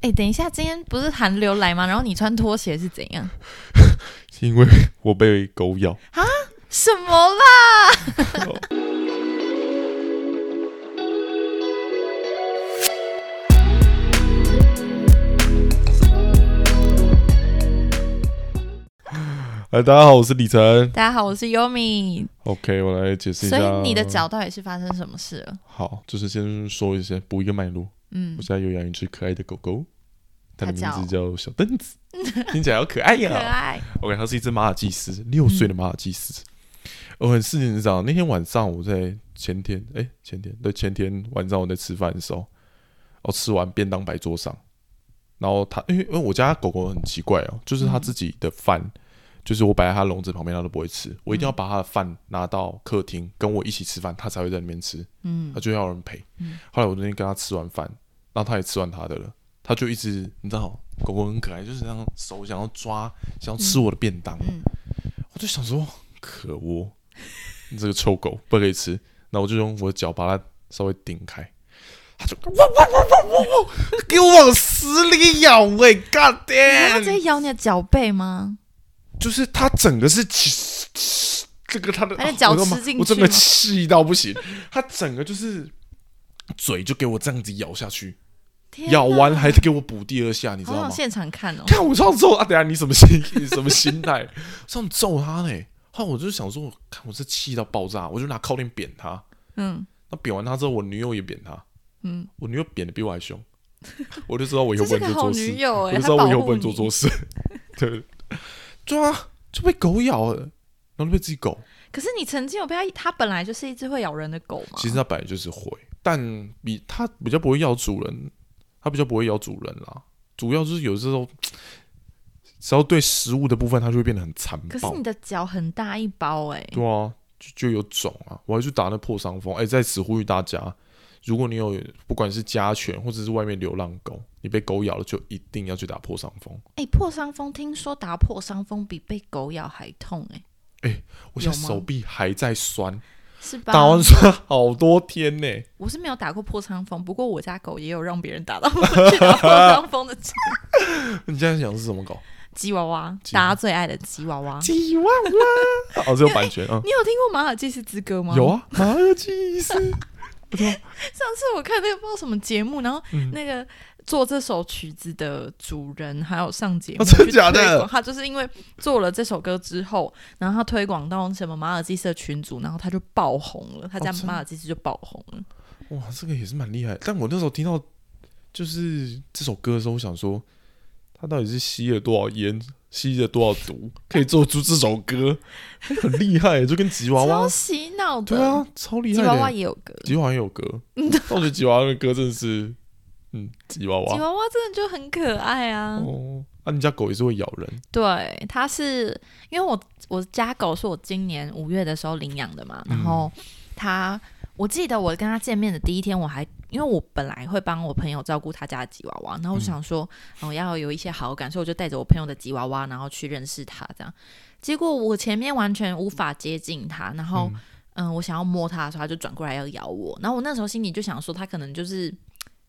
哎、等一下，今天不是寒流来吗？然后你穿拖鞋是怎样？是因为 我被狗咬啊。什么啦？哎，大家好，我是李晨。大家好，我是 Yomi。OK，我来解释一所下。以你的脚到底是发生什么事了？好，就是先说一下，补一个脉络。嗯我，现在有养一只可爱的狗狗，它的名字叫小凳子，听起来好可爱可呀。爱。OK，它是一只马尔济斯，六岁的马尔济斯。我很事情是这样，那天晚上我在前天，哎、前天对前天晚上我在吃饭的时候，我吃完便当摆桌上，然后它因为因为我家狗狗很奇怪哦，就是它自己的饭，就是我摆在它笼子旁边，它都不会吃，我一定要把它的饭拿到客厅跟我一起吃饭，它才会在里面吃。嗯他就要有人陪。后来我那天跟他吃完饭，然后他也吃完他的了，他就一直你知道，狗狗很可爱，就是那样手想要抓，想要吃我的便当。嗯我就想说，可恶，你这个臭狗不可以吃。那我就用我的脚把它稍微顶开，给我往死里咬喂、后 damn！直接咬你的脚背吗？就是他整个是这个他的我他妈吃进去我整个吗气到不行，他整个就是嘴就给我这样子咬下去，咬完哪还给我补第二下，你知道吗？看哦。看我上揍啊！等下你什么心什么心态？上揍他呢？后来我就想说，看我这气到爆炸，我就拿靠垫扁他。嗯那扁完他之后，我女友也扁他，嗯，我女友扁的比我还凶，我就知道我以这后不是个好能做错事，女友哎，我就知道我以后不保护你。能做错事。对，对啊，就被狗咬了，然后就被自己狗。可是你曾经有被它，它本来就是一只会咬人的狗嘛。其实它本来就是会，但比它比较不会咬主人，它比较不会咬主人啦。主要就是有时候，只要对食物的部分，它就会变得很残暴可是你。的脚很大一包哎。对啊，就就有肿啊，我还去打那破伤风。哎、在此呼吁大家，如果你有不管是家犬或者是外面流浪狗，你被狗咬了，就一定要去打破伤风。哎、破伤风，听说打破伤风比被狗咬还痛哎、我现在手臂还在酸，是吧？打完酸好多天呢、我是没有打过破伤风，不过我家狗也有让别人打到去打破伤风的 你现在想的是什么狗？吉娃娃大家最爱的吉娃娃。吉娃娃。哦，这有版权啊。你有听过马尔济斯之歌吗？有。啊，马尔济斯。上次我看那个不知道什么节目，然后嗯。那个做这首曲子的主人还有上节目哦真的假的？他就是因为做了这首歌之后，然后他推广到什么马尔济斯的群组，然后他就爆红了，他家马尔济斯就爆红了。哇，这个也是蛮厉害。但我那时候听到就是这首歌的时候，我想说，他到底是吸了多少烟，吸了多少毒，可以做出这首歌，很厉害，就跟吉娃娃超。洗脑的。对啊，超厉害。吉娃娃也有歌。吉娃娃也有歌，但 我觉得吉娃娃的歌真的是，嗯，吉娃娃。吉娃娃真的就很可爱啊！哦，啊，你家狗也是会咬人，对，它是因为我我家狗是我今年五月的时候领养的嘛，然后它，我记得我跟它见面的第一天，我还因为我本来会帮我朋友照顾他家的吉娃娃，然后我想说，我、要有一些好感，所以我就带着我朋友的吉娃娃，然后去认识他，这样。结果我前面完全无法接近他，然后嗯。我想要摸他的时候，他就转过来要咬我，然后我那时候心里就想说，他可能就是。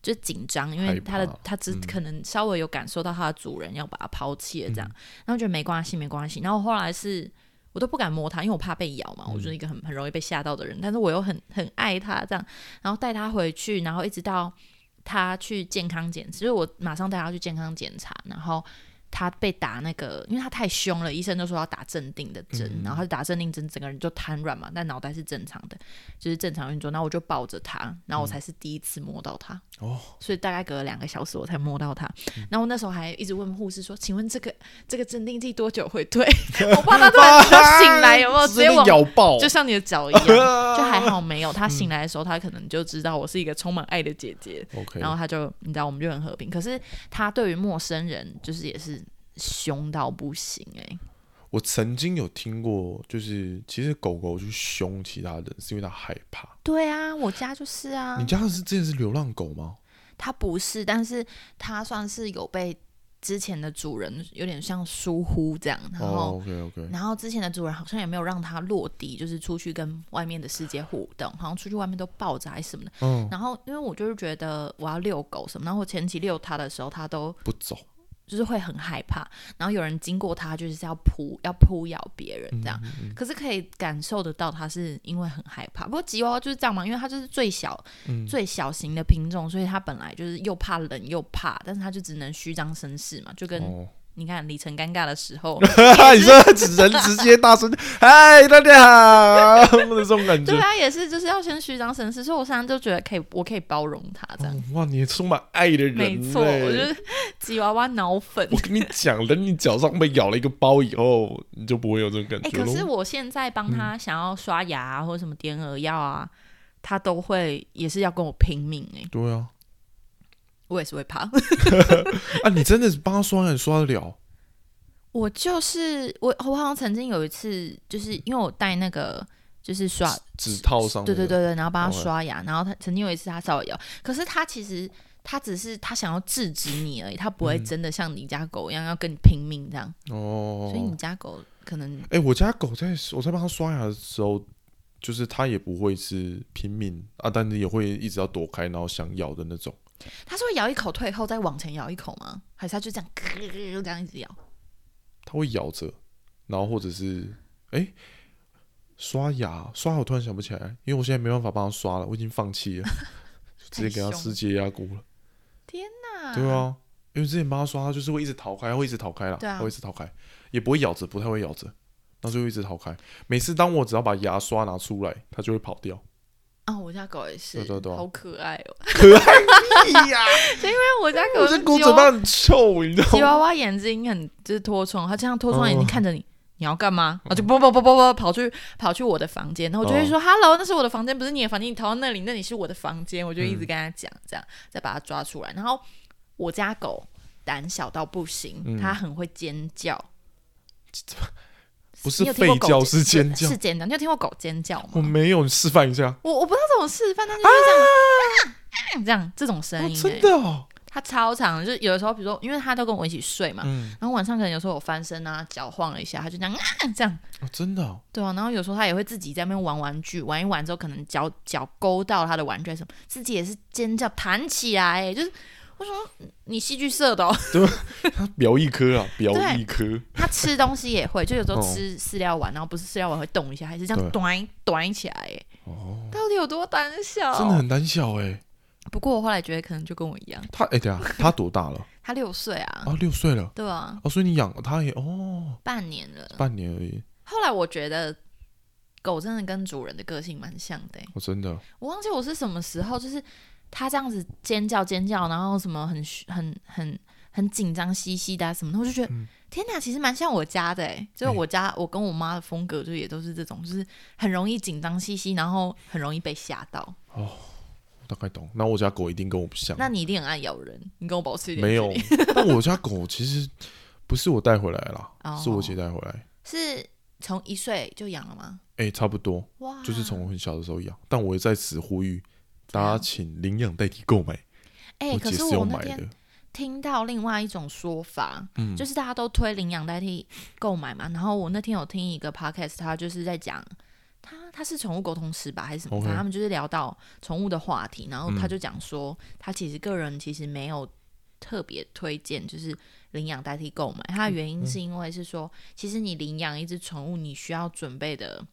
就紧张，因为害它的怕它只嗯。可能稍微有感受到他的主人要把它抛弃了这样，然后觉得没关系没关系，然后后来是我都不敢摸它，因为我怕被咬嘛，我就是一个很很容易被吓到的人，但是我又很很爱它这样，然后带它回去，然后一直到它去健康检，就是我马上带它去健康检查，然后。它被打那个，因为他太凶了，医生就说要打镇定的针，然后他就打镇定针，整个人就瘫软嘛，但脑袋是正常的，就是正常运作。然后我就抱着他，然后我才是第一次摸到他。哦，所以大概隔了两个小时我才摸到他。然后我那时候还一直问护士说：“请问这个这个镇定剂多久会退？” 我怕他突然就醒来，有没有直接往咬爆？就像你的脚一样，就还好没有。他醒来的时候，他可能就知道我是一个充满爱的姐姐，OK，然后他就你知道我们就很和平。可是他对于陌生人就是也是凶到不行哎、我曾经有听过，就是其实狗狗去凶其他人，是因为它害怕。对啊，我家就是啊你，家的是之前是流浪狗吗？它不是，但是它算是有被之前的主人有点像疏忽这样，然后、哦，OK OK，然后之前的主人好像也没有让它落地，就是出去跟外面的世界互动，好像出去外面都抱着还是什么的。嗯，然后因为我就是觉得我要遛狗什么，然后我前期遛它的时候，它都不走，就是会很害怕，然后有人经过它就是要扑要扑咬别人这样，嗯嗯可是可以感受得到它是因为很害怕。不过吉娃娃就是这样嘛，因为它就是最小、嗯。最小型的品种，所以它本来就是又怕冷又怕，但是它就只能虚张声势嘛，就跟、哦，你看李晨尴尬的时候，你说人直接大声，嗨，大家好，这种感觉对。啊，也是就是要先虚张声势，所以我现在就觉得可以，我可以包容他这样。哦哇，你充满爱的人，没错，我觉得吉娃娃脑粉。我跟你讲，等你脚上被咬了一个包以后，你就不会有这种感哎、觉了。可是我现在帮他想要刷牙、啊、或者什么点耳药啊，他都会也是要跟我拼命哎、对啊，我也是会怕。啊，你真的是帮他刷牙，刷得了？我就是我，我好像曾经有一次，就是因为我带那个就是刷，纸套上，对对对，对，然后帮他刷牙，然后他曾经有一次他稍微咬，可是他其实他只是他想要制止你而已，他不会嗯真的像你家狗一样要跟你拼命这样，哦。所以你家狗可能哎、我家狗在我在帮他刷牙的时候，就是他也不会是拼命啊，但是也会一直要躲开，然后想咬的那种。它是会咬一口退后再往前咬一口吗？还是它就这样咯咯咯这样一直咬？它会咬着，然后或者是哎、刷牙刷牙，我突然想不起来，因为我现在没办法帮它刷了，我已经放弃了，就直接给它吃解压骨了。天哪对，啊，因为之前帮它刷，它就是会一直逃开，会一直逃开啦，对啊会一直逃开，也不会咬着，不太会咬着，然后就会一直逃开。每次当我只要把牙刷拿出来，它就会跑掉。哦，我家狗也是，对对对好可爱哦。可爱屁呀！因为我家狗我是这狗嘴巴很臭，你知道吗？吉娃娃眼睛很就是脱窗，它这样脱窗眼睛哦看着你，你要干嘛？然后就啵啵啵啵啵跑去跑去我的房间，然后我就会说、“Hello，那是我的房间，不是你的房间，你逃到那里，那里是我的房间。”我就一直跟他讲，这样再把它抓出来。然后我家狗胆小到不行，嗯它很会尖叫。不是吠叫，是尖叫是。尖叫。你有听过狗尖叫吗？我没有，你示范一下。我我不知道怎么示范，但是就是这样、啊这样这种声哦音、欸真的哦，它超长，就是有的时候，比如说，因为它都跟我一起睡嘛，嗯，然后晚上可能有时候我翻身啊，脚晃了一下，它就这样啊这样，哦，真的哦，对啊，然后有时候它也会自己在那边玩玩具，玩一玩之后，可能脚脚勾到它的玩具什么，自己也是尖叫弹起来、欸，就是我说你戏剧社的、哦，对，他表一颗啊，表一颗，他吃东西也会，就有时候 哦吃饲料碗，然后不是饲料碗会动一下，还是这样对端端起来、欸，哦，到底有多胆小？真的很胆小哎。不过我后来觉得可能就跟我一样，他哎，等一下，它多大了？他六岁啊，啊，六岁了。对啊，哦，所以你养他也哦，半年了。半年而已。后来我觉得狗真的跟主人的个性蛮像的欸、哦，真的，我忘记我是什么时候，就是它这样子尖叫尖叫，然后什么很很很很紧张兮兮的、啊、什么的，我就觉得、嗯天哪，其实蛮像我家的哎、就是我家、我跟我妈的风格就也都是这种，就是很容易紧张兮兮，然后很容易被吓到。哦大概懂。那我家狗一定跟我不像。那你一定很爱咬人，你跟我保持一点没有 但我家狗其实不是我带回来了，哦是我姐带回来。是从一岁就养了吗？哎、差不多，哇，就是从很小的时候养。但我也在此呼吁大家，请领养代替购买。哎、我可是我那天，听到另外一种说法，嗯，就是大家都推领养代替购买嘛。然后我那天有听一个 podcast，他就是在讲，他他是宠物沟通师吧，还是什么 OK 反正他们就是聊到宠物的话题，然后他嗯就讲说，他其实个人其实没有特别推荐，就是领养代替购买。他的原嗯因是因为是说，其实你领养一只宠物，你需要准备的，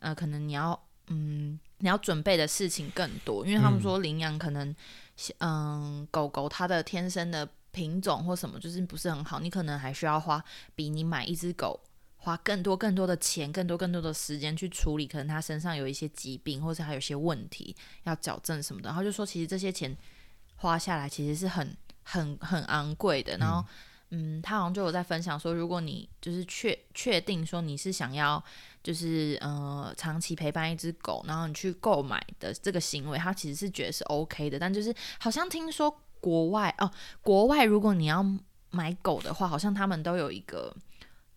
呃，可能你要嗯。你要准备的事情更多，因为他们嗯说领养可能，嗯，狗狗它的天生的品种或什么就是不是很好，你可能还需要花比你买一只狗花更多更多的钱、更多更多的时间去处理，可能它身上有一些疾病，或者还有一些问题要矫正什么的。然后就说，其实这些钱花下来其实是很很很昂贵的。然后，嗯，他好像就有在分享说，如果你就是确确定说你是想要就是呃长期陪伴一只狗，然后你去购买的这个行为，他其实是觉得是 OK 的。但就是好像听说国外哦，国外如果你要买狗的话，好像他们都有一个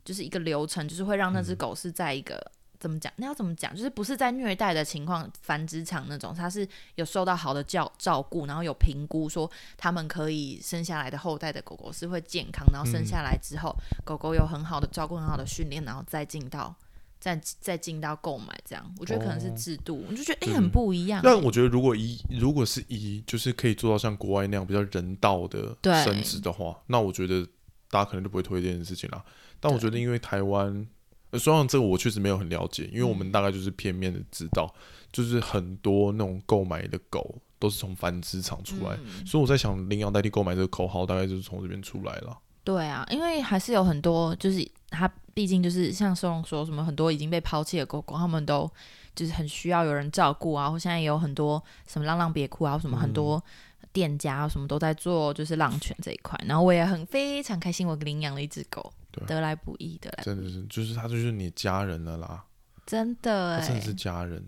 就是一个流程，就是会让那只狗是在一个怎么讲？那要怎么讲？就是不是在虐待的情况，繁殖场那种，它是有受到好的教照顾，然后有评估说他们可以生下来的后代的狗狗是会健康，然后生下来之后，狗狗有很好的照顾、很好的训练，然后再进到再再进到购买这样。我觉得可能是哦制度，我就觉得哎、对很不一样、但我觉得，如果一如果是一就是可以做到像国外那样比较人道的对生殖的话，那我觉得大家可能就不会推这件事情了。但我觉得，因为台湾，呃虽然这个我确实没有很了解，因为我们嗯。大概就是片面的知道，就是很多那种购买的狗都是从繁殖场出来，嗯。所以我在想，领养代替购买这个口号大概就是从这边出来了。对啊，因为还是有很多，就是它毕竟就是像收容说什么很多已经被抛弃的狗狗，他们都就是很需要有人照顾啊，或现在也有很多什么浪浪别哭啊，什么很多店家啊什么都在做就是浪犬这一块，然后我也很非常开心，我领养了一只狗，得来不易，得来真的是，就是它就是你家人了啦，真的哎、他真的是家人。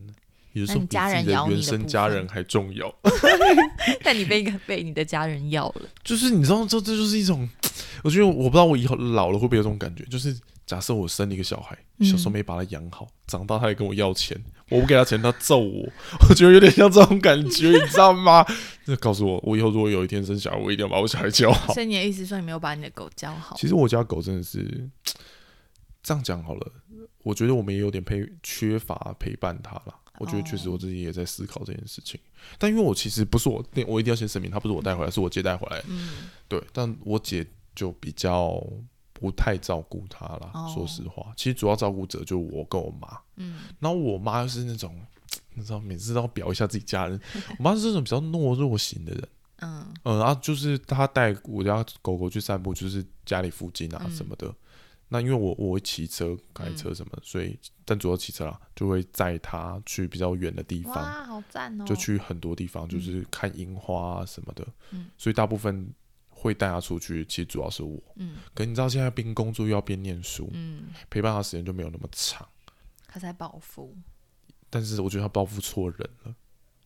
有时候家人咬你原生的部分。家人还重要。但你被被你的家人咬了，就是你知道，这这就是一种，我觉得我不知道我以后老了会不会有这种感觉，就是假设我生了一个小孩，嗯小时候没把他养好，长大他也跟我要钱，我不给他钱，他揍我，我觉得有点像这种感觉，你知道吗？就告诉我，我以后如果有一天生小孩，我一定要把我小孩教好。所以你的意思说你没有把你的狗教好？其实我家狗真的是 这样讲好了，我觉得我们也有点陪缺乏陪伴它了。我觉得确实我自己也在思考这件事情，但因为我其实不是我，我一定要先声明，它不是我带回来，是我姐带回来。嗯，对，但我姐就比较不太照顾他啦。哦说实话，其实主要照顾者就是我跟我妈。嗯，然后我妈又是那种，你知道，每次都要表一下自己家人。我妈是这种比较懦弱型的人。嗯嗯，然后就是她带我家狗狗去散步，就是家里附近啊嗯什么的。那因为我我会骑车、开车什么的，所以但主要骑车啦，就会载它去比较远的地方。哇，好赞哦！就去很多地方，就是看樱花啊什么的，嗯所以大部分会带他出去，其实主要是我。嗯可你知道现在边工作又要边念书，嗯，陪伴他时间就没有那么长。他在报复，但是我觉得他报复错人了，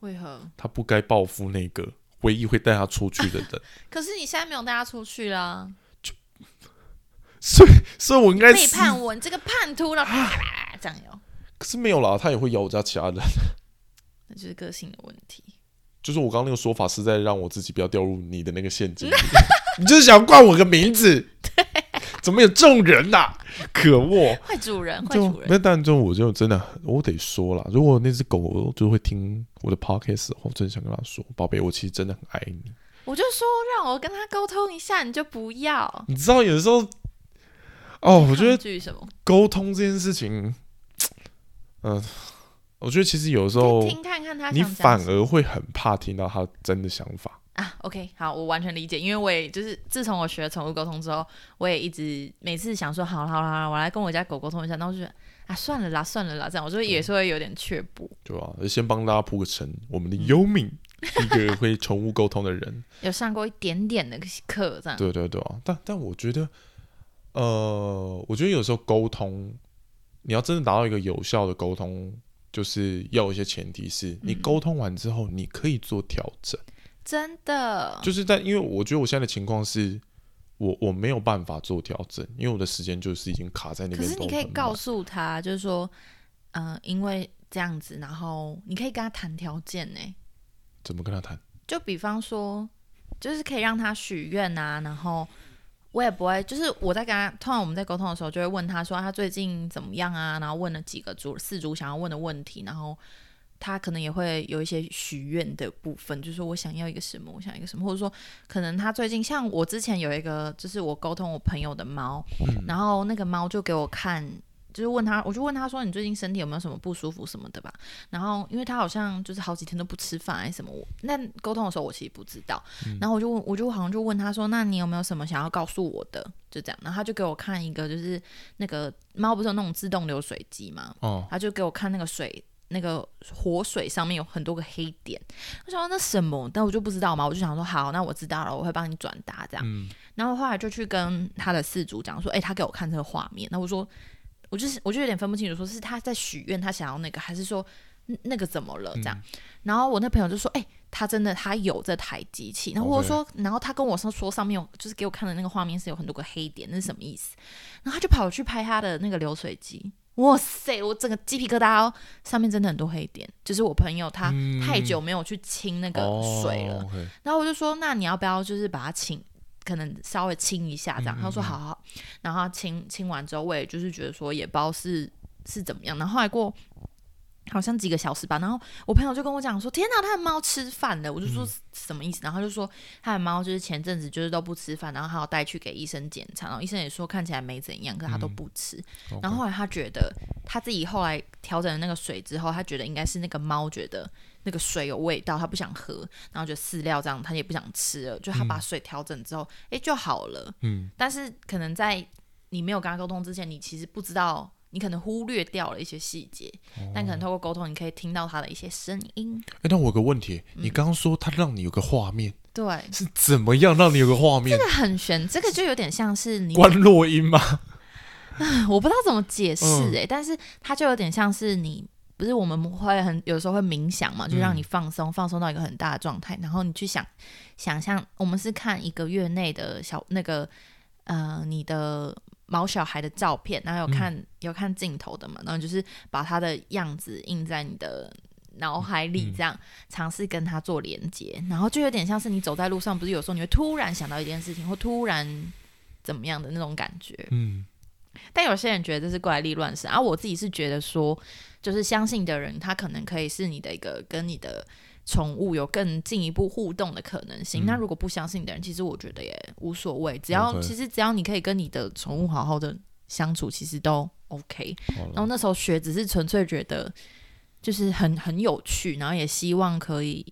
为何？他不该报复那个唯一会带他出去的人。可是你现在没有带他出去啦，所以，所以我应该背，叛我，你这个叛徒了，啪啪啪这样有，可是没有啦，他也会咬我家其他人。那就是个性的问题。就是我刚刚那个说法是在让我自己不要掉入你的那个陷阱。你就是想冠我个名字？怎么有这种人呐、可恶！坏主人，坏主人，那但就我就真的我得说了，如果那只狗就会听我的话，我真的想跟它说，宝贝，我其实真的很爱你。我就说让我跟他沟通一下，你就不要。你知道有时候，哦，我觉得？沟通这件事情，嗯、我觉得其实有时候听看看他你反而会很怕听到他真的想法。啊，OK，好，我完全理解，因为我也就是自从我学宠物沟通之后，我也一直每次想说，好了好了好了，我来跟我家狗沟通一下，那我就觉得啊，算了啦，算了啦，这样我就也是会有点却步。对啊、先帮大家铺个陈，我们的优敏，一个会宠物沟通的人。有上过一点点的课，这样。对对对啊，但但我觉得，呃，我觉得有时候沟通，你要真的达到一个有效的沟通，就是要一些前提是你嗯沟通完之后，你可以做调整。真的，就是在因为我觉得我现在的情况是。我我没有办法做调整，因为我的时间就是已经卡在那边。可是你可以告诉他，就是说，嗯、因为这样子，然后你可以跟他谈条件呢，怎么跟他谈？就比方说，就是可以让他许愿啊，然后我也不会，就是我在跟他，通常我们在沟通的时候，就会问他说他最近怎么样啊，然后问了几个组四组想要问的问题，然后他可能也会有一些许愿的部分，就是说我想要一个什么，我想要一个什么，或者说可能他最近像我之前有一个，就是我沟通我朋友的猫，然后那个猫就给我看。就是问他，我就问他说：“你最近身体有没有什么不舒服什么的吧？”然后，因为他好像就是好几天都不吃饭还是什么，我那沟通的时候我其实不知道。然后我就问，我就好像就问他说：“那你有没有什么想要告诉我的？”就这样，然后他就给我看一个，就是那个猫不是有那种自动流水机吗？哦，他就给我看那个水，那个活水上面有很多个黑点。我想说那什么，但我就不知道嘛，我就想说好，那我知道了，我会帮你转达这样。嗯，然后后来就去跟他的事主讲说，哎、他给我看这个画面，那我说，我就是我就有点分不清楚，说是他在许愿，他想要那个，还是说嗯那个怎么了这样？然后我那朋友就说，哎、他真的他有这台机器，然后我说然后他跟我说说上面有，就是给我看的那个画面是有很多个黑点，那是什么意思？然后他就跑去拍他的那个流水机，哇塞，我整个鸡皮疙瘩哦，上面真的很多黑点，就是我朋友他嗯。太久没有去清那个水了，然后我就说，那你要不要就是把它清，可能稍微亲一下这样？嗯他说好好，然后他清清完之后，我也就是觉得说也不知道是是怎么样，然后后来过。好像几个小时吧，然后我朋友就跟我讲说：“天哪，他的猫吃饭了！”我就说嗯什么意思？然后他就说他的猫就是前阵子就是都不吃饭，然后还要带去给医生检查，然后医生也说看起来没怎样，可他都不吃。然后后来他觉得他自己后来调整了那个水之后，他觉得应该是那个猫觉得那个水有味道，他不想喝，然后就饲料这样他也不想吃了，就他把水调整之后，诶就好了。嗯，但是可能在你没有跟他沟通之前，你其实不知道，你可能忽略掉了一些细节，但可能透过沟通，你可以听到他的一些声音。哎，那我有个问题，嗯你刚刚说他让你有个画面，对，是怎么样让你有个画面？这个很悬，这个就有点像是你关落音吗？我不知道怎么解释嗯诶、但是它就有点像是你，不是我们会很有时候会冥想嘛，就让嗯你放松，放松到一个很大的状态，然后你去想想象，我们是看一个月内的小那个呃你的毛小孩的照片，然后有看、有看镜头的嘛，然后就是把他的样子印在你的。脑海里嗯这样尝试跟他做连接，然后就有点像是你走在路上，不是有时候你会突然想到一件事情，或突然怎么样的那种感觉。嗯，但有些人觉得这是怪力乱神，而、我自己是觉得说，就是相信的人，他可能可以是你的一个跟你的宠物有更进一步互动的可能性。嗯那如果不相信的人，其实我觉得也无所谓，只要其实只要你可以跟你的宠物好好的相处，其实都 OK。然后，那时候学只是纯粹觉得就是很很有趣，然后也希望可以，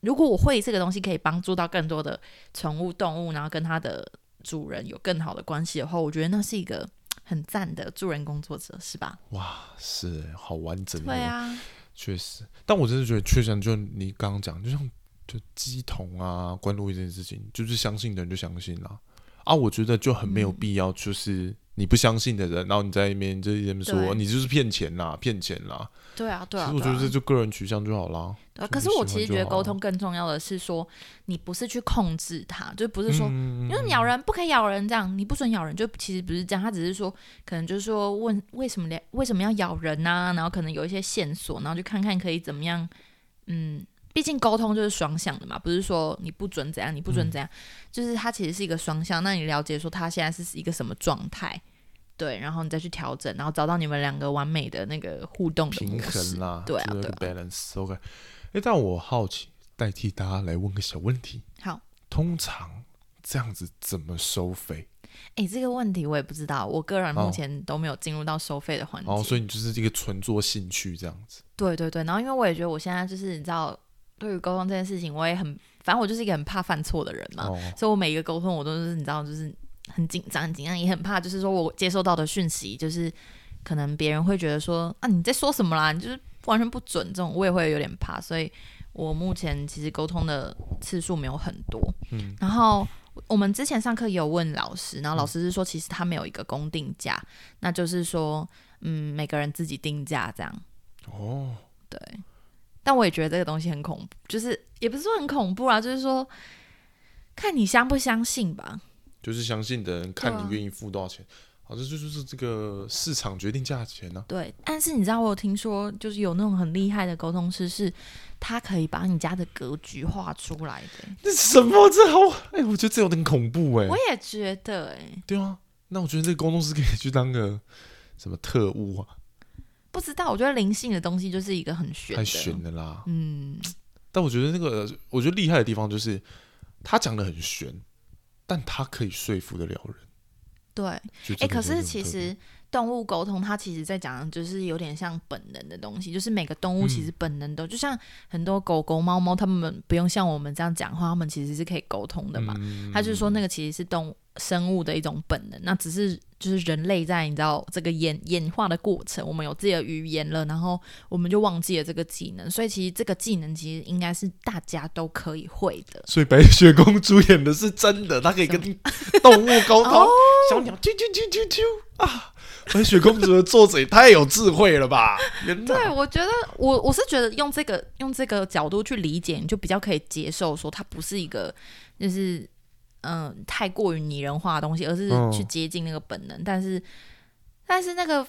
如果我会这个东西可以帮助到更多的宠物动物，然后跟它的主人有更好的关系的话，我觉得那是一个很赞的助人工作者，是吧？哇，是好完整的，对，啊，确实。但我真的觉得，确实就你刚刚讲，就像就鸡桶啊、关落音这件事情，就是相信的人就相信啦。啊，我觉得就很没有嗯必要，就是你不相信的人，然后你在那边就一直说你就是骗钱啦、骗钱啦。对啊，对啊，其实我觉得这就个人取向就好啦。对啊可是我其实觉得沟通更重要的是说，你不是去控制它，就不是说嗯因为咬人不可以咬人，这样你不准咬人，就其实不是这样，他只是说可能就是说问为什么连为什么要咬人呐、然后可能有一些线索，然后就看看可以怎么样，嗯，毕竟沟通就是双向的嘛，不是说你不准怎样，你不准怎样，就是它其实是一个双向，那你了解说他现在是一个什么状态。对，然后你再去调整，然后找到你们两个完美的那个互动平衡。啦，对啊就是有个对 balance。OK，哎，但我好奇，代替大家来问个小问题，好，通常这样子怎么收费？哎，这个问题我也不知道，我个人目哦前都没有进入到收费的环节。哦，所以你就是一个纯做兴趣这样子。对对对，然后因为我也觉得我现在就是你知道，对于沟通这件事情，我也很，反正我就是一个很怕犯错的人嘛，哦，所以我每一个沟通我都是你知道，就是很紧张，很紧张，也很怕，就是说我接收到的讯息，就是可能别人会觉得说啊你在说什么啦，你就是完全不准这种，我也会有点怕，所以我目前其实沟通的次数没有很多，嗯，然后。我们之前上课也有问老师，然后老师是说，其实他没有一个公定价，那就是说，嗯，每个人自己定价这样。哦，对，但我也觉得这个东西很恐怖，就是也不是说很恐怖啊，就是说看你相不相信吧。就是相信的人看你愿意付多少钱，好，这就就是这个市场决定价钱呢、对，但是你知道我有听说，就是有那种很厉害的沟通师，是他可以把你家的格局画出来的。这什么？这好？哎、我觉得这有点恐怖哎、我也觉得、哎，对啊，那我觉得这个沟通师可以去当个什么特务啊，不知道，我觉得灵性的东西就是一个很玄的，太悬的啦。嗯，但我觉得那个，我觉得厉害的地方就是他讲的很玄，但他可以说服得了人。对。哎、可是其实动物沟通，它其实在讲的就是有点像本能的东西，就是每个动物其实本能都，就像很多狗狗、猫猫，它们不用像我们这样讲话，它们其实是可以沟通的嘛。嗯他就是说那个其实是动物生物的一种本能，那只是就是人类在你知道这个演演化的过程，我们有自己的语言了，然后我们就忘记了这个技能，所以其实这个技能其实应该是大家都可以会的。所以白雪公主演的是真的，她可以跟动物沟通哦，小鸟啾啾啾啾啾啊！白雪公主的作者也太有智慧了吧？对，我觉得我我是觉得用这个用这个角度去理解，你就比较可以接受说它不是一个就是嗯、太过于拟人化的东西，而是嗯去接近那个本能。但是但是那个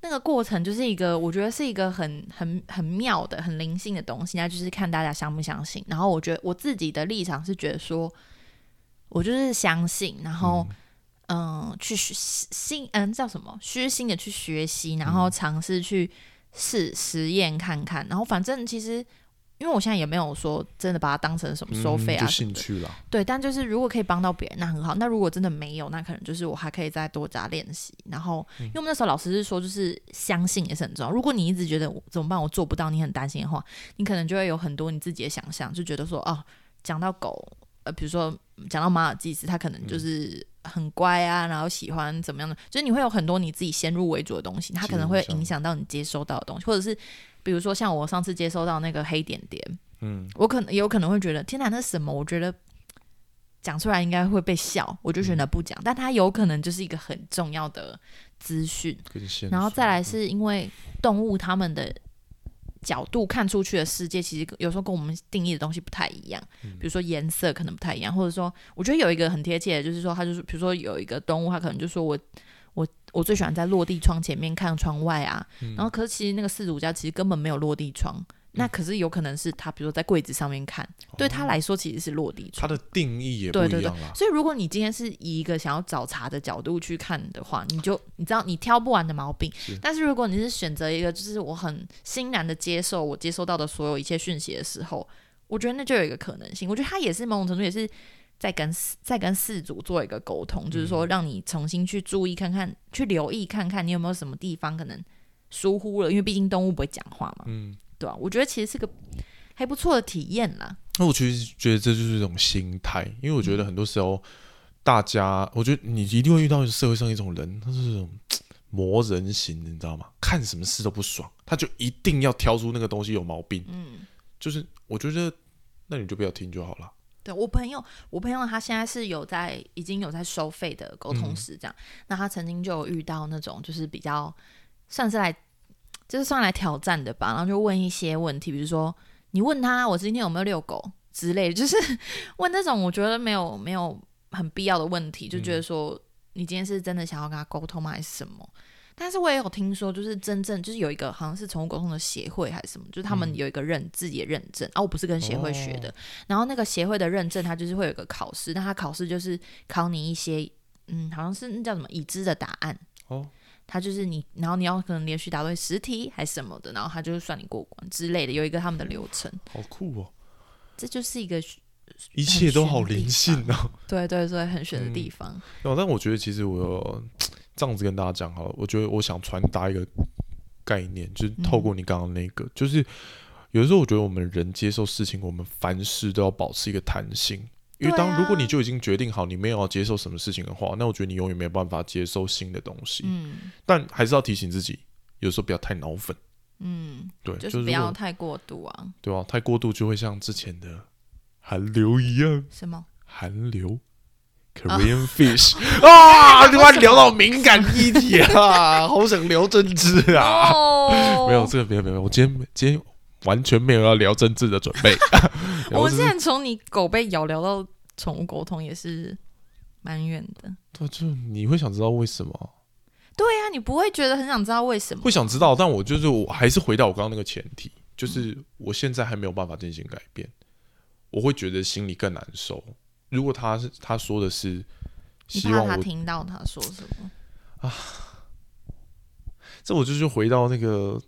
那个过程就是一个，我觉得是一个很很很妙的、很灵性的东西，那就是看大家相不相信。然后我觉得我自己的立场是觉得说，我就是相信，然后嗯，去心嗯叫什么虚心的去学习，然后尝试去试实验看看，然后反正其实。因为我现在也没有说真的把它当成什么收费啊兴趣了。对，但就是如果可以帮到别人，那很好。那如果真的没有，那可能就是我还可以再多加练习。然后，因为我们那时候老师是说，就是相信也是很重要。如果你一直觉得怎么办，我做不到，你很担心的话，你可能就会有很多你自己的想象，就觉得说，哦，讲到狗，呃，比如说讲到马尔济斯，他可能就是很乖啊，然后喜欢怎么样的，就是你会有很多你自己先入为主的东西，它可能会影响到你接收到的东西，或者是。比如说像我上次接收到那个黑点点，嗯，我可能也有可能会觉得天哪，那什么？我觉得讲出来应该会被笑，我就选择不讲。但它有可能就是一个很重要的资讯。然后再来是因为动物它们的角度看出去的世界，其实有时候跟我们定义的东西不太一样。比如说颜色可能不太一样，或者说我觉得有一个很贴切的，就是说他就是比如说有一个动物，它可能就说我。我我最喜欢在落地窗前面看窗外啊，然后可是其实那个四主家其实根本没有落地窗，那可是有可能是他比如说在柜子上面看，对他来说其实是落地窗。他的定义也不一样了。所以如果你今天是以一个想要找茬的角度去看的话，你就你知道你挑不完的毛病。但是如果你是选择一个就是我很欣然的接受我接收到的所有一切讯息的时候，我觉得那就有一个可能性。我觉得他也是某种程度也是。在跟在跟四组做一个沟通，就是说让你重新去注意看看，去留意看看你有没有什么地方可能疏忽了，因为毕竟动物不会讲话嘛，嗯，对啊？我觉得其实是个还不错的体验啦。那我其实觉得这就是一种心态，因为我觉得很多时候大家，我觉得你一定会遇到社会上一种人，他是这种磨人型，你知道吗？看什么事都不爽，他就一定要挑出那个东西有毛病，嗯，就是我觉得那你就不要听就好了。对我朋友，我朋友他现在是有在已经有在收费的沟通师这样。那他曾经就有遇到那种就是比较算是来就是上来挑战的吧，然后就问一些问题，比如说你问他我今天有没有遛狗之类，就是问那种我觉得没有没有很必要的问题，就觉得说你今天是真的想要跟他沟通吗，还是什么？但是我也有听说，就是真正就是有一个好像是宠物沟通的协会还是什么，就是他们有一个认自己的认证啊，我不是跟协会学的。然后那个协会的认证，它就是会有一个考试，那它考试就是考你一些嗯，好像是那叫什么已知的答案哦。它就是你，然后你要可能连续答对十题还是什么的，然后他就是算你过关之类的，有一个他们的流程。好酷哦！这就是一个一切都好灵性哦。对对对，很玄的地方。哦，但我觉得其实我。这样子跟大家讲好了，我觉得我想传达一个概念，就是透过你刚刚那个，就是有的时候我觉得我们人接受事情，我们凡事都要保持一个弹性，因为当如果你就已经决定好你没有要接受什么事情的话，那我觉得你永远没有办法接受新的东西。嗯，但还是要提醒自己，有时候不要太脑粉。嗯，对，就是不要太过度啊。对啊，太过度就会像之前的韩流一样。什么？韩流。Korean fish 啊！突然 聊到敏感议题啊，好想聊政治啊！没有这个，没有没有，我今天今天完全没有要聊政治的准备。我现在从你狗被咬聊到宠物沟通也是蛮远的。对，就你会想知道为什么？对呀，你不会觉得很想知道为什么？会想知道，但我就是我还是回到我刚刚那个前提，就是我现在还没有办法进行改变，我会觉得心里更难受。如果他是他说的是，希望他听到他说什么啊？这我就是回到那个，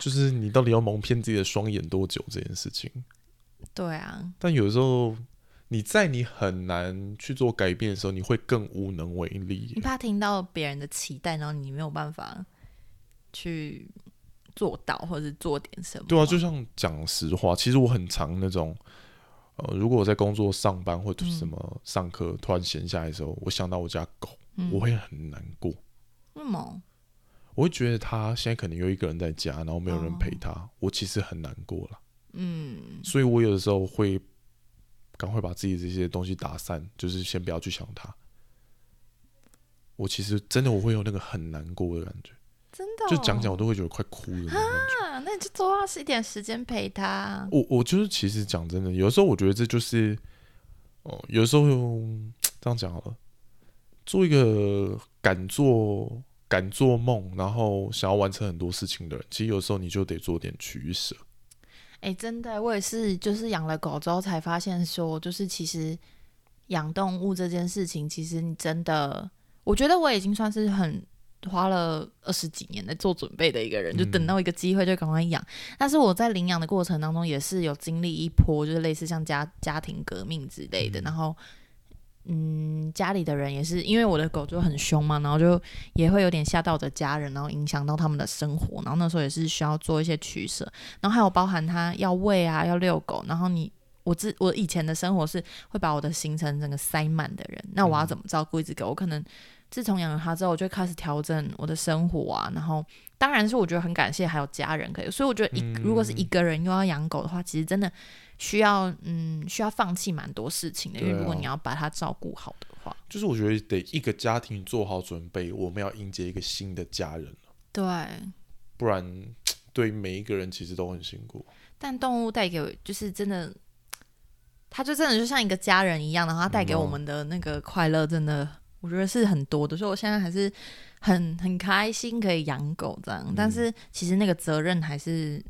就是你到底要蒙骗自己的双眼多久这件事情。对啊，但有时候你在你很难去做改变的时候，你会更无能为力。你怕听到别人的期待，然后你没有办法去做到，或者是做点什么？对啊，就像讲实话，其实我很常那种。呃，如果我在工作、上班或者什么上课，突然闲下来的时候，我想到我家狗，我会很难过。为什么？我会觉得他现在可能有一个人在家，然后没有人陪他，我其实很难过了。嗯，所以我有的时候会赶快把自己这些东西打散，就是先不要去想他。我其实真的我会有那个很难过的感觉。真的，就讲讲我都会觉得快哭了。啊，那你就多花一点时间陪他。我我就是其实讲真的，有时候我觉得这就是哦，有时候这样讲好了，做一个敢做敢做梦，然后想要完成很多事情的人，其实有时候你就得做点取舍。哎、真的，我也是，就是养了狗之后才发现说，就是其实养动物这件事情，其实你真的，我觉得我已经算是很花了二十几年在做准备的一个人，就等到一个机会就赶快养。但是我在领养的过程当中，也是有经历一波，就是类似像家家庭革命之类的，嗯然后。嗯，家里的人也是因为我的狗就很凶嘛，然后就也会有点吓到我的家人，然后影响到他们的生活。然后那时候也是需要做一些取舍，然后还有包含它要喂啊，要遛狗，然后你我自我以前的生活是会把我的行程整个塞满的人，那我要怎么照顾一只狗？我可能自从养了它之后，我就开始调整我的生活啊，然后当然是我觉得很感谢还有家人可以，所以我觉得一、如果是一个人又要养狗的话，其实真的需要嗯需要放弃蛮多事情的，因为如果你要把它照顾好的话，就是我觉得得一个家庭做好准备，我们要迎接一个新的家人，对。不然对每一个人其实都很辛苦。但动物带给我就是真的，它就真的就像一个家人一样，然后它带给我们的那个快乐，真的我觉得是很多的，所以我现在还是很很开心可以养狗这样。但是其实那个责任还是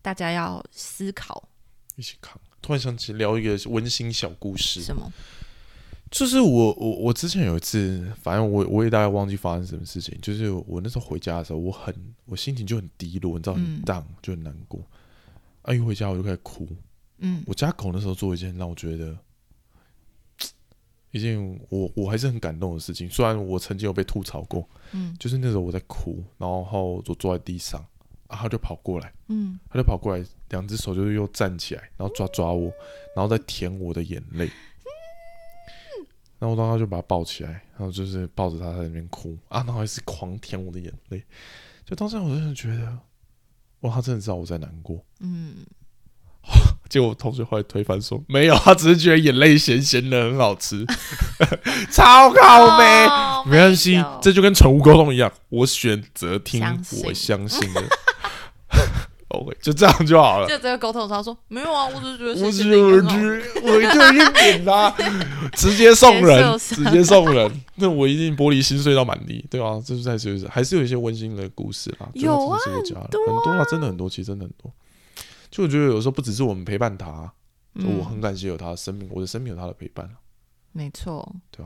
大家要思考一起扛。突然想起聊一个温馨小故事，什么，就是我我我之前有一次，反正我我也大概忘记发生什么事情，就是我那时候回家的时候，我很我心情就很低落，你知道很嗯 down、就很难过。啊，一回家我就开始哭。嗯我家狗那时候做一件让我觉得一件我我还是很感动的事情，虽然我曾经有被吐槽过，嗯就是那时候我在哭，然后我坐在地上，啊，他就跑过来，嗯他就跑过来，两只手就是又站起来，然后抓抓我，然后再舔我的眼泪。然后我当时就把他抱起来，然后就是抱着他在那边哭啊，然后还是狂舔我的眼泪。就当时我真的觉得，哇，他真的知道我在难过。嗯，结果我同学后来推翻说，没有，他只是觉得眼泪咸咸的很好吃，超靠背。哦没关系，这就跟宠物沟通一样，我选择听相我相信的。OK，就这样就好了。就这个沟通时他说没有啊，我只是觉得我是是很好我一定去点啦，直接送人，直接送人。那我一定玻璃心碎到满地，对啊，这是在就是还是有一些温馨的故事啦。就有啊很多啊，真的很多，其实真的很多。就我觉得有时候不只是我们陪伴他，就我很嗯，感谢有他的生命，我的生命有他的陪伴，没错，对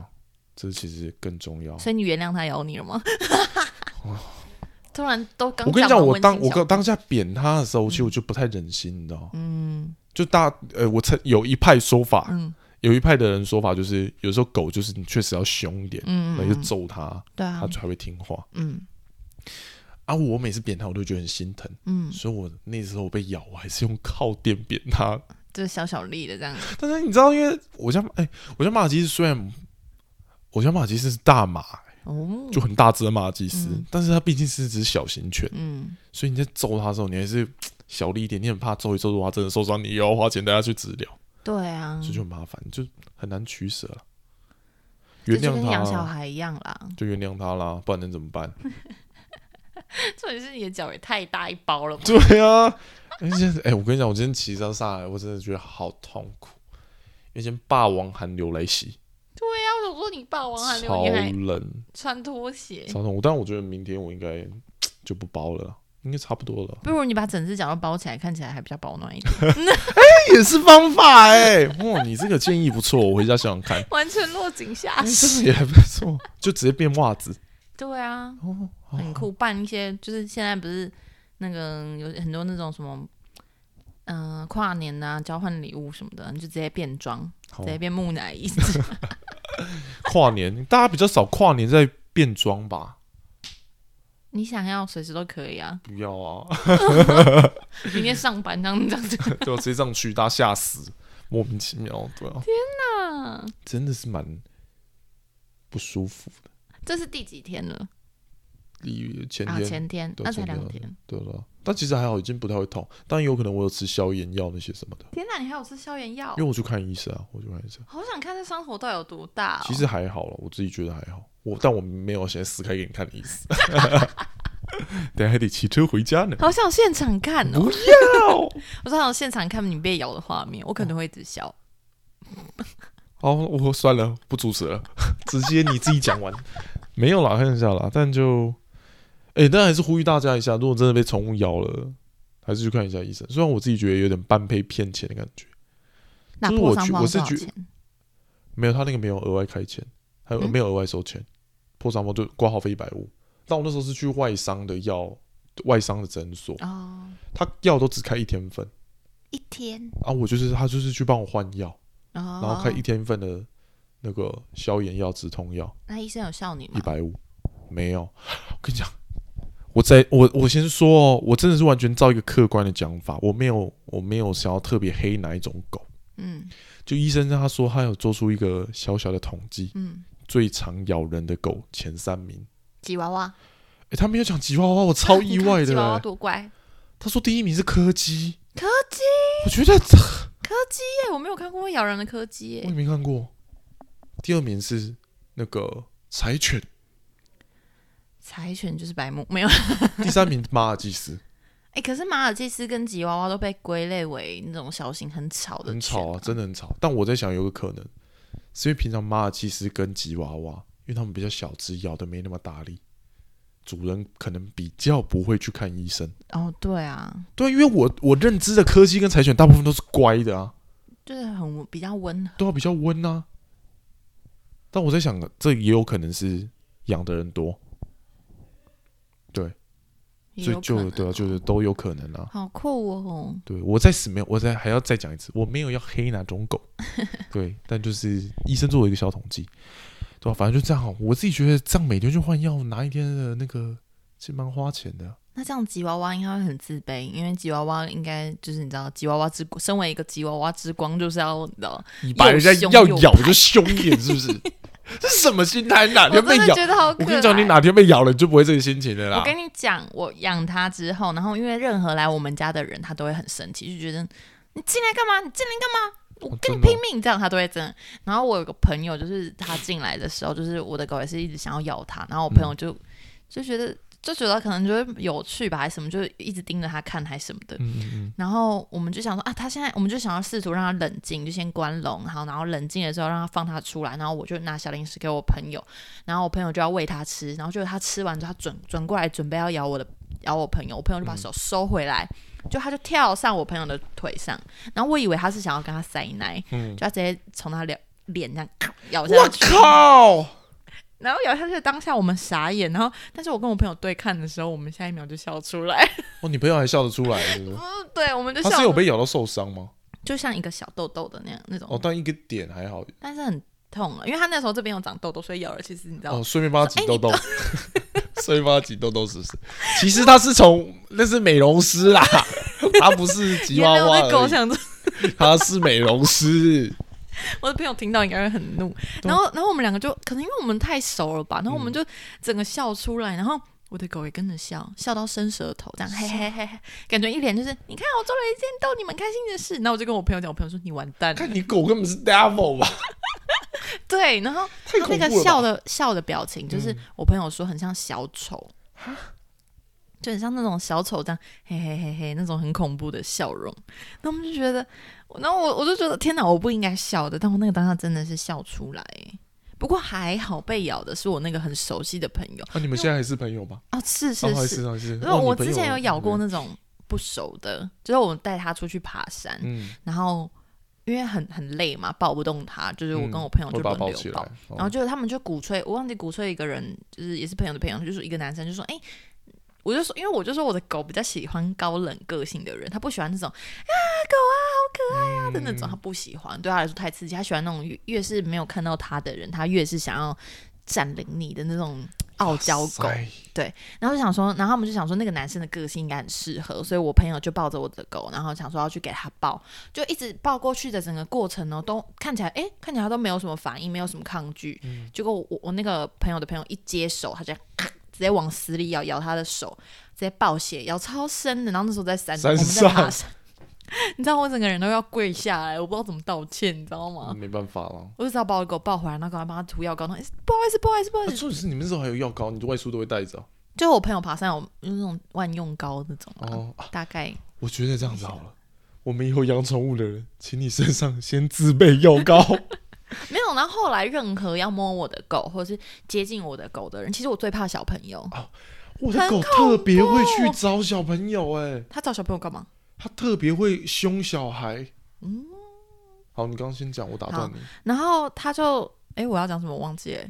这其实更重要。所以你原谅他咬你了吗？突然都刚我跟你讲，我当我刚当下扁他的时候，其实我就不太忍心，你知道吗？嗯。就大呃，我曾有一派说法，嗯。有一派的人说法就是，有时候狗就是你确实要凶一点，嗯，那就嗯揍它，对啊。它，才会听话。嗯啊，我每次扁它，我都觉得很心疼，嗯，所以我那时候我被咬，我还是用靠垫扁它。就是小小力的这样，但是你知道，因为我家哎、我家马尔济斯虽然我家马尔济斯是大马，哦，就很大只的马尔济斯，嗯但是它毕竟是只小型犬，嗯所以你在揍它的时候，你还是小力一点，你很怕揍一揍，的话真的受伤，你又要花钱带它去治疗，对啊，这就很麻烦，就很难取舍了。原谅它跟养小，孩一样啦。就原谅它啦，不然能怎么办？重点是你的脚也太大一包了吧？对啊，而且哎、我跟你讲，我今天骑车上来，我真的觉得好痛苦，因为今天霸王寒流来袭，对啊、我想说你霸王寒流，超你还冷，穿拖鞋，超痛苦。但我觉得明天我应该就不包了啦，应该差不多了。不如你把整只脚都包起来，看起来还比较保暖一点，也是方法哎、哇，你这个建议不错，我回家想想看。完全落井下石。也还不错，就直接变袜子对啊，哦，很酷，办一些就是现在不是那个有很多那种什么，嗯、跨年啊，交换礼物什么的，你就直接变装，好直接变木乃伊。跨年，大家比较少跨年在变装吧？你想要随时都可以啊，不要啊，明天上班这样这样子。对我直接这样去，大家吓死，莫名其妙，对啊，啊，真的是蛮不舒服的。这是第几天了？啊，离前天，前天，对那才两天。对了，但其实还好，已经不太会痛，但有可能我有吃消炎药那些什么的，天哪，你还有吃消炎药因为？我去看医生啊，我去看医生，好想看这伤口到底有多大、哦。其实还好了，我自己觉得还好，我但我没有现在撕开给你看的意思，等下还得骑车回家呢。好想现场看哦！不要，我说好想现场看你被咬的画面，我可能会一直笑。哦，我算了，不主持了，直接你自己讲完。没有啦，看一下啦，但就哎、但还是呼吁大家一下，如果真的被宠物咬了，还是去看一下医生。虽然我自己觉得有点半赔骗钱的感觉，就是我去我是觉？没有他那个没有额外开钱，还有嗯？没有额外收钱，破伤风就挂号费一百五。但我那时候是去外伤的药，外伤的诊所，哦，他药都只开一天份。一天，啊，我就是他就是去帮我换药，然然后开一天份的那个消炎药、止痛药。那医生有笑你吗？一百五，没有。我跟你讲，我在我我先说哦，我真的是完全照一个客观的讲法，我没有我没有想要特别黑哪一种狗。嗯就医生他说他有做出一个小小的统计，嗯，最常咬人的狗前三名。吉娃娃，诶，他没有讲吉娃娃，我超意外的、吉娃娃欸。多乖，他说第一名是柯基，柯基我觉得柯基耶，我没有看过会咬人的柯基耶。我也没看过。第二名是那个柴犬，柴犬就是白目，没有。第三名马尔济斯，哎、可是马尔济斯跟吉娃娃都被归类为那种小型很吵的、很吵啊，真的很吵。但我在想，有个可能是因为平常马尔济斯跟吉娃娃，因为他们比较小只，咬的没那么大力，主人可能比较不会去看医生。哦，对啊，对，因为我我认知的柯基跟柴犬大部分都是乖的啊，就是很比较温和。都要比较温啊。但我在想，这也有可能是养的人多，对所以就对啊，就是都有可能啊。好酷哦。对我在死没有，我在还要再讲一次，我没有要黑哪种狗，对，但就是医生做了一个小统计，对吧、反正就这样哦。我自己觉得这样每天去换药，拿一天的那个是蛮花钱的。那这样吉娃娃应该会很自卑，因为吉娃娃应该就是你知道，吉娃娃之身为一个吉娃娃之光，就是要你知道，你把人家要咬就凶一点，是不是？这 是什么心态？哪天被咬？我跟你讲，你哪天被咬了，你就不会这个心情的啦。我跟你讲，我养它之后，然后因为任何来我们家的人，他都会很生气，就觉得你进来干嘛？你进来干嘛？我跟你拼命，这样他都会这样。然后我有个朋友，就是他进来的时候，就是我的狗也是一直想要咬他，然后我朋友就、就觉得就觉得可能觉得有趣吧，还是什么，就一直盯着他看，还什么的。嗯嗯嗯，然后我们就想说啊，他现在我们就想要试图让他冷静，就先关笼，好，然后冷静的时候让他放他出来，然后我就拿小零食给我朋友，然后我朋友就要喂他吃，然后就他吃完之后，他转转过来准备要咬我的咬我朋友，我朋友就把手收回来，就他就跳上我朋友的腿上，然后我以为他是想要跟他塞奶，嗯就他直接从他脸脸这样咔咬我下去，靠！然后咬下去的当下我们傻眼，然后但是我跟我朋友对看的时候，我们下一秒就笑出来，哦，你朋友还笑得出来，是不是？对，我们就笑他，是有被咬到受伤吗？就像一个小痘痘的那样那种。哦，但一个点还好。但是很痛啊，因为他那时候这边有长痘痘，所以咬了。其实你知道，哦，顺便帮他挤哎痘痘，顺便帮他挤痘痘，是不是？其实他是从那是美容师啦，他不是吉娃娃。他是美容师。我的朋友听到应该会很怒，然后然后我们两个就可能因为我们太熟了吧，然后我们嗯。就整个笑出来，然后我的狗也跟着笑，笑到伸舌头，这样嘿嘿嘿嘿，感觉一脸就是你看我做了一件逗你们开心的事。然后我就跟我朋友讲，我朋友说你完蛋了。看，你狗根本是 devil 吧？对，然后他那个！笑的笑的表情，就是嗯。我朋友说很像小丑，就很像那种小丑这样嘿嘿嘿嘿那种很恐怖的笑容。那我们就觉得，然后我我就觉得天哪，我不应该笑的，但我那个当下真的是笑出来。不过还好被咬的是我那个很熟悉的朋友啊，你们现在还是朋友吗？哦，是是是，是还是。因为我之前有咬过嗯那种不熟的，就是我带他出去爬山，嗯，然后因为很很累嘛，抱不动他，就是我跟嗯我朋友就轮流抱然后就他们就鼓吹，我忘记鼓吹一个人，就是也是朋友的朋友，就是一个男生就说，哎、我就说，因为我就说我的狗比较喜欢高冷个性的人，他不喜欢那种啊狗啊好可爱啊的那种，他不喜欢，对他来说太刺激，他喜欢那种越越是没有看到他的人，他越是想要占领你的那种傲娇狗。对然后就想说，然后我们就想说那个男生的个性应该很适合，所以我朋友就抱着我的狗，然后想说要去给他抱，就一直抱过去的整个过程呢，都看起来哎，看起来他都没有什么反应，没有什么抗拒。嗯结果我我那个朋友的朋友一接手，他就咔直接往死里咬，咬他的手，直接爆血，咬超深的。然后那时候在山，山我们在爬上山，你知道我整个人都要跪下来，我不知道怎么道歉，你知道吗？没办法了。我就只好把我狗抱回来，然后赶快帮他涂药膏，然后、哎不好意思，不好意思，不好意啊，思。重点是你们那时候还有药膏，你外出都会带着哦就我朋友爬山有用那种万用膏那种啊，哦。啊大概我觉得这样子好了，我们以后养宠物的人，请你身上先自备药膏。没有。然后后来任何要摸我的狗或者是接近我的狗的人，其实我最怕小朋友。我的狗特别会去找小朋友、哎，他找小朋友干嘛？他特别会凶小孩。嗯，好，你刚刚先讲，我打断你。然后他就，哎，我要讲什么我忘记了。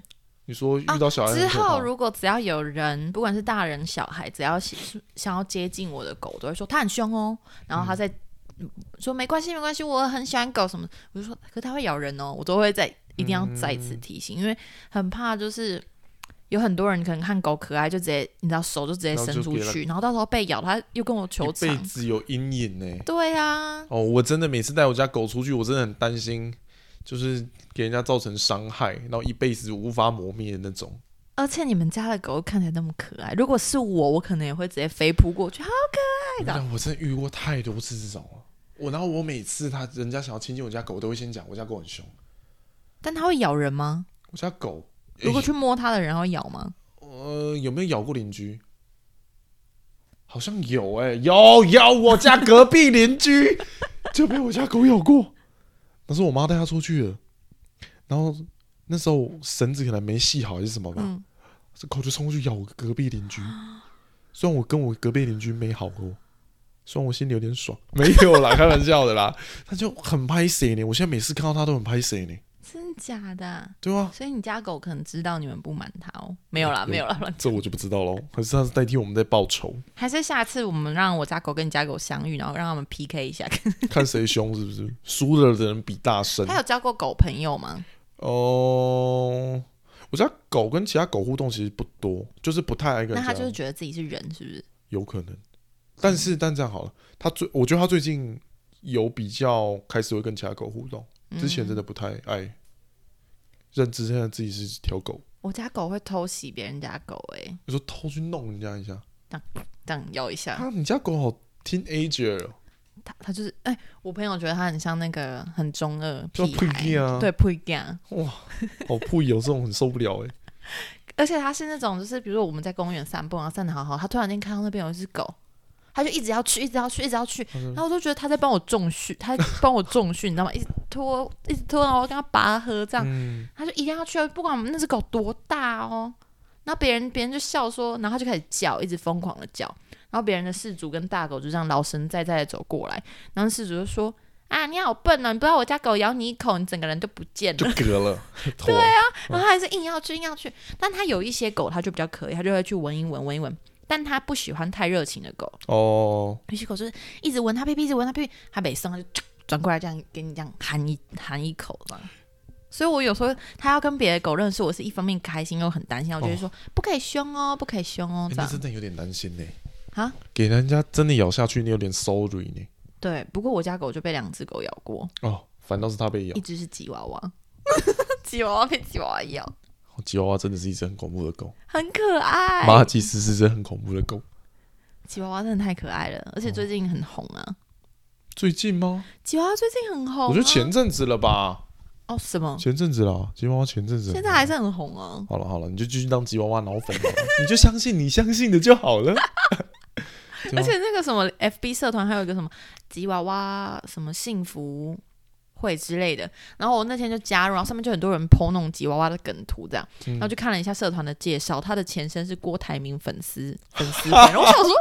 你说遇到小孩很之后，如果只要有人，不管是大人小孩，只要想想要接近我的狗，都会说他很凶哦。然后他在、嗯说没关系没关系，我很喜欢狗什么，我就说可它会咬人哦，我都会再一定要再次提醒，因为很怕就是有很多人可能看狗可爱，就直接你知道手就直接伸出去，然后到时候被咬，它又跟我求一辈。子有阴影呢、对啊，哦，我真的每次带我家狗出去，我真的很担心，就是给人家造成伤害，然后一辈子无法磨灭的那种。而且你们家的狗看起来那么可爱，如果是我，我可能也会直接飞扑过去，好可爱的。但我真的遇过太多次这种了。我然后我每次他人家想要亲近我家狗，我都会先讲我家狗很凶。但它会咬人吗？我家狗，如果去摸它的人会咬吗？呃有没有咬过邻居？好像有哎、有咬我家隔壁邻居，就被我家狗咬过。那是我妈带它出去了，然后那时候绳子可能没系好还是什么吧，嗯，这狗就冲过去咬我隔壁邻居。虽然我跟我隔壁邻居没好过，虽然我心里有点爽，没有啦，开玩笑的啦。他就很拍谁呢？我现在每次看到他都很拍谁呢？真的假的？对啊？所以你家狗可能知道你们不满它哦？没有啦，没有啦，乱这我就不知道喽。还是他是代替我们在报仇，还是下次我们让我家狗跟你家狗相遇，然后让他们 PK 一下。看谁凶是不是？输了的人比大声他。有交过狗朋友吗？哦，我家狗跟其他狗互动其实不多，就是不太爱跟那他就是觉得自己是人，是不是？有可能。但是但这样好了，他最我觉得他最近有比较开始会跟其他狗互动，之前真的不太爱。认知现在自己是条狗，我家狗会偷袭别人家狗、欸，你说偷去弄人家一下，这样咬一下。啊，你家狗好 teenager 哦，它它就是，哎、我朋友觉得他很像那个很中二叫屁屁啊孩，对屁干。好不有这种很受不了哎。而且他是那种，就是比如说我们在公园散步，然后散的好好，他突然间看到那边有一只狗，它就一直要去，一直要去，一直要去，然后我都觉得他在帮我重训，它在帮我重训，你知道吗？一直拖，一直拖，然后我跟他拔河这样，嗯，它就一定要去，不管那只狗多大哦。然后别人别人就笑说，然后他就开始叫，一直疯狂的叫。然后别人的事主跟大狗就这样老神在在的走过来，然后事主就说：“啊，你好笨哦，你不知道我家狗咬你一口，你整个人都不见了。”就割了。对啊，然后他还是硬要去，硬要去。但他有一些狗，它就比较可以，它就会去闻一闻，闻一闻。但他不喜欢太热情的狗，哦，有些狗就是一直闻它屁屁，一直闻它屁屁，它北送，它就转过来这样给你这样含一含一口这样。所以我有时候他要跟别的狗认识，我是一方面开心又很担心，我就会说、不可以凶哦，不可以凶哦这样真的有点担心呢。啊。给人家真的咬下去，你有点 sorry 呢。对，不过我家狗就被两只狗咬过，哦，反倒是他被咬一。只是吉娃娃，吉娃娃被吉娃娃咬，哦吉娃娃真的是一只很恐怖的狗，很可爱。马尔济斯是只很恐怖的狗。吉娃娃真的太可爱了，而且最近很红啊。最近吗？吉娃娃最近很红、啊，我觉得前阵子了吧，哦什么？前阵子啦，吉娃娃前阵子。现在还是很红啊。好了好了，你就继续当吉娃娃脑粉好了，你就相信你相信的就好了。而且那个什么 FB 社团还有一个什么吉娃娃什么幸福会之类的，然后我那天就加入，然后上面就很多人 PO 那种吉娃娃的梗图这样，嗯然后就看了一下社团的介绍，他的前身是郭台铭粉丝 粉丝团，然后我想说，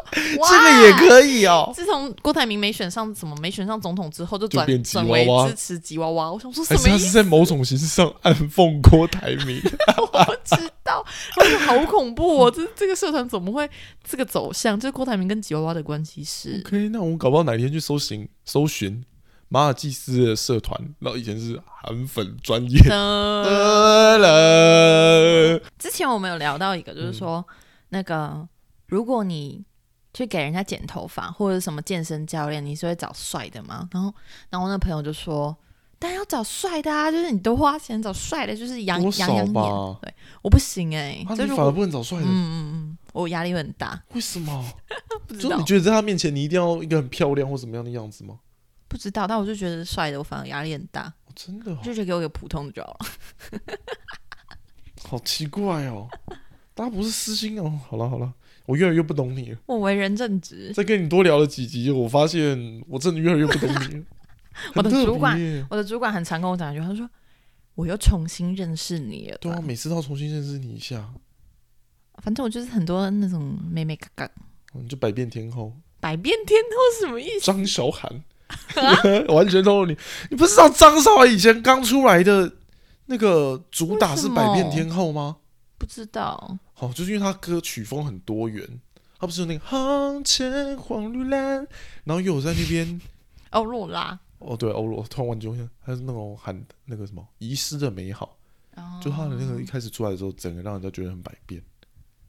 哇，这个也可以哦，自从郭台铭没选上什么没选上总统之后，就转转为支持吉娃娃。我想说什么意思？在某种形式上暗讽郭台铭？我不知道，我觉得好恐怖哦！这这个社团怎么会这个走向？就是郭台铭跟吉娃娃的关系是 OK，那我们搞不好哪天去搜寻搜寻马尔济斯的社团，然后以前是韩粉专业。之前我们有聊到一个，就是说、那个如果你去给人家剪头发或者什么健身教练，你是会找帅的吗？然后，然后我那朋友就说。当然要找帅的啊！就是你多花钱找帅的，就是养养养眼。对，我不行哎、啊，你反而不能找帅的，嗯嗯嗯，我压力会很大。为什么？不知道就你，觉得在他面前你一定要一个很漂亮或什么样的样子吗？不知道，但我就觉得帅的，我反而压力很大，哦真的、哦，就觉得给我一个普通的就好了。好奇怪哦。大家不是私心哦。好了好了，我越来越不懂你了。我为人正直，再跟你多聊了几集，我发现我真的越来越不懂你了。我的主管我的主管很常跟我讲一句，他说：“我又重新认识你了。对啊，每次都要重新认识你一下。反正我就是很多那种妹妹嘎嘎，你就百变天后百变天后什么意思？张韶涵，完全透露你，你不知道张韶涵以前刚出来的那个主打是百变天后吗？不知道，好，就是因为他歌曲风很多元，他不是有那个航前黄绿蓝，然后又有在那边 欧若拉，哦对欧若，突然忘记了，他是那种喊那个什么遗失的美好，哦就他的那个一开始出来的时候，整个让人家觉得很百变。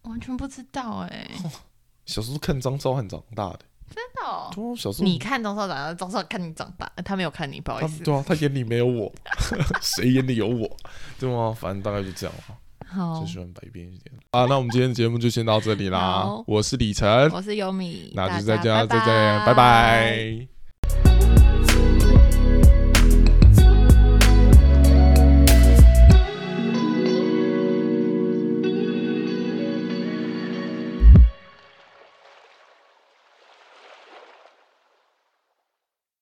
完全不知道哎、小时候看张韶涵长大的，真的哦、对啊，小时候你看钟少长大，张少看你长大，他没有看你，不好意思。对啊，他眼里没有我，谁眼里有我？对吗？反正大概就这样了，好就，喜欢百变一点啊。那我们今天的节目就先到这里啦，我是李晨，我是优米，那就再见，再见，拜拜拜。